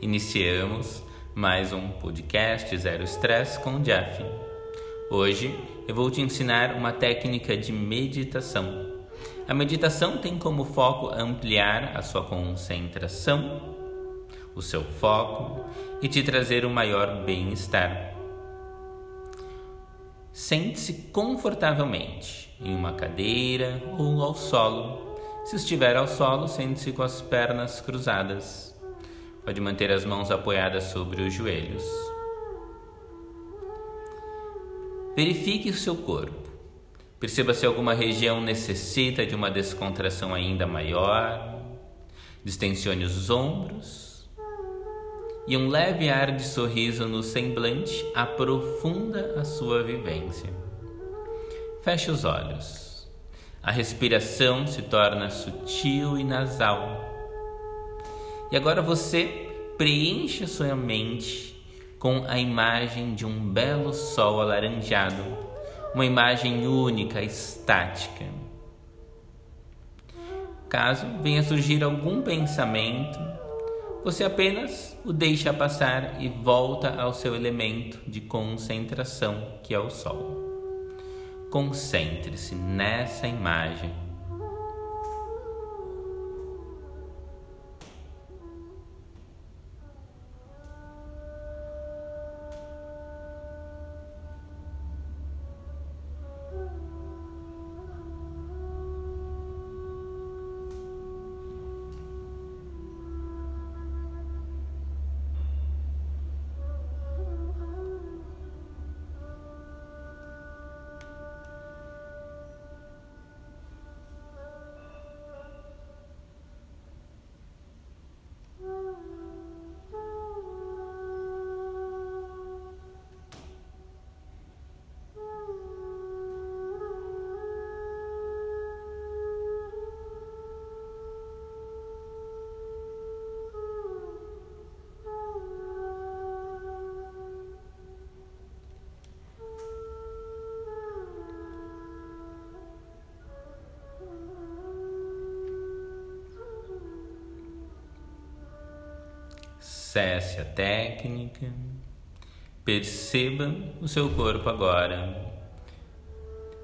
Iniciamos mais um podcast Zero Stress com o Jeff. Hoje eu vou te ensinar uma técnica de meditação. A meditação tem como foco ampliar a sua concentração, o seu foco e te trazer um maior bem-estar. Sente-se confortavelmente em uma cadeira ou ao solo. Se estiver ao solo, sente-se com as pernas cruzadas. Pode manter as mãos apoiadas sobre os joelhos. Verifique o seu corpo. Perceba se alguma região necessita de uma descontração ainda maior. Distensione os ombros. E um leve ar de sorriso no semblante aprofunda a sua vivência. Feche os olhos. A respiração se torna sutil e nasal. E agora você preenche sua mente com a imagem de um belo sol alaranjado, uma imagem única, estática. Caso venha surgir algum pensamento, você apenas o deixa passar e volta ao seu elemento de concentração, que é o sol. Concentre-se nessa imagem Cesse a técnica. Perceba o seu corpo agora.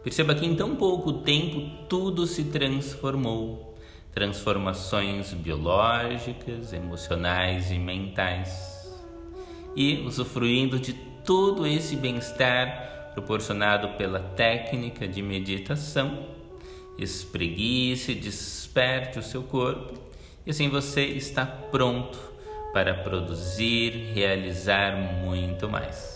Perceba que em tão pouco tempo tudo se transformou. Transformações biológicas, emocionais e mentais. E usufruindo de todo esse bem-estar proporcionado pela técnica de meditação, espreguice, desperte o seu corpo e assim você está pronto para produzir, realizar muito mais.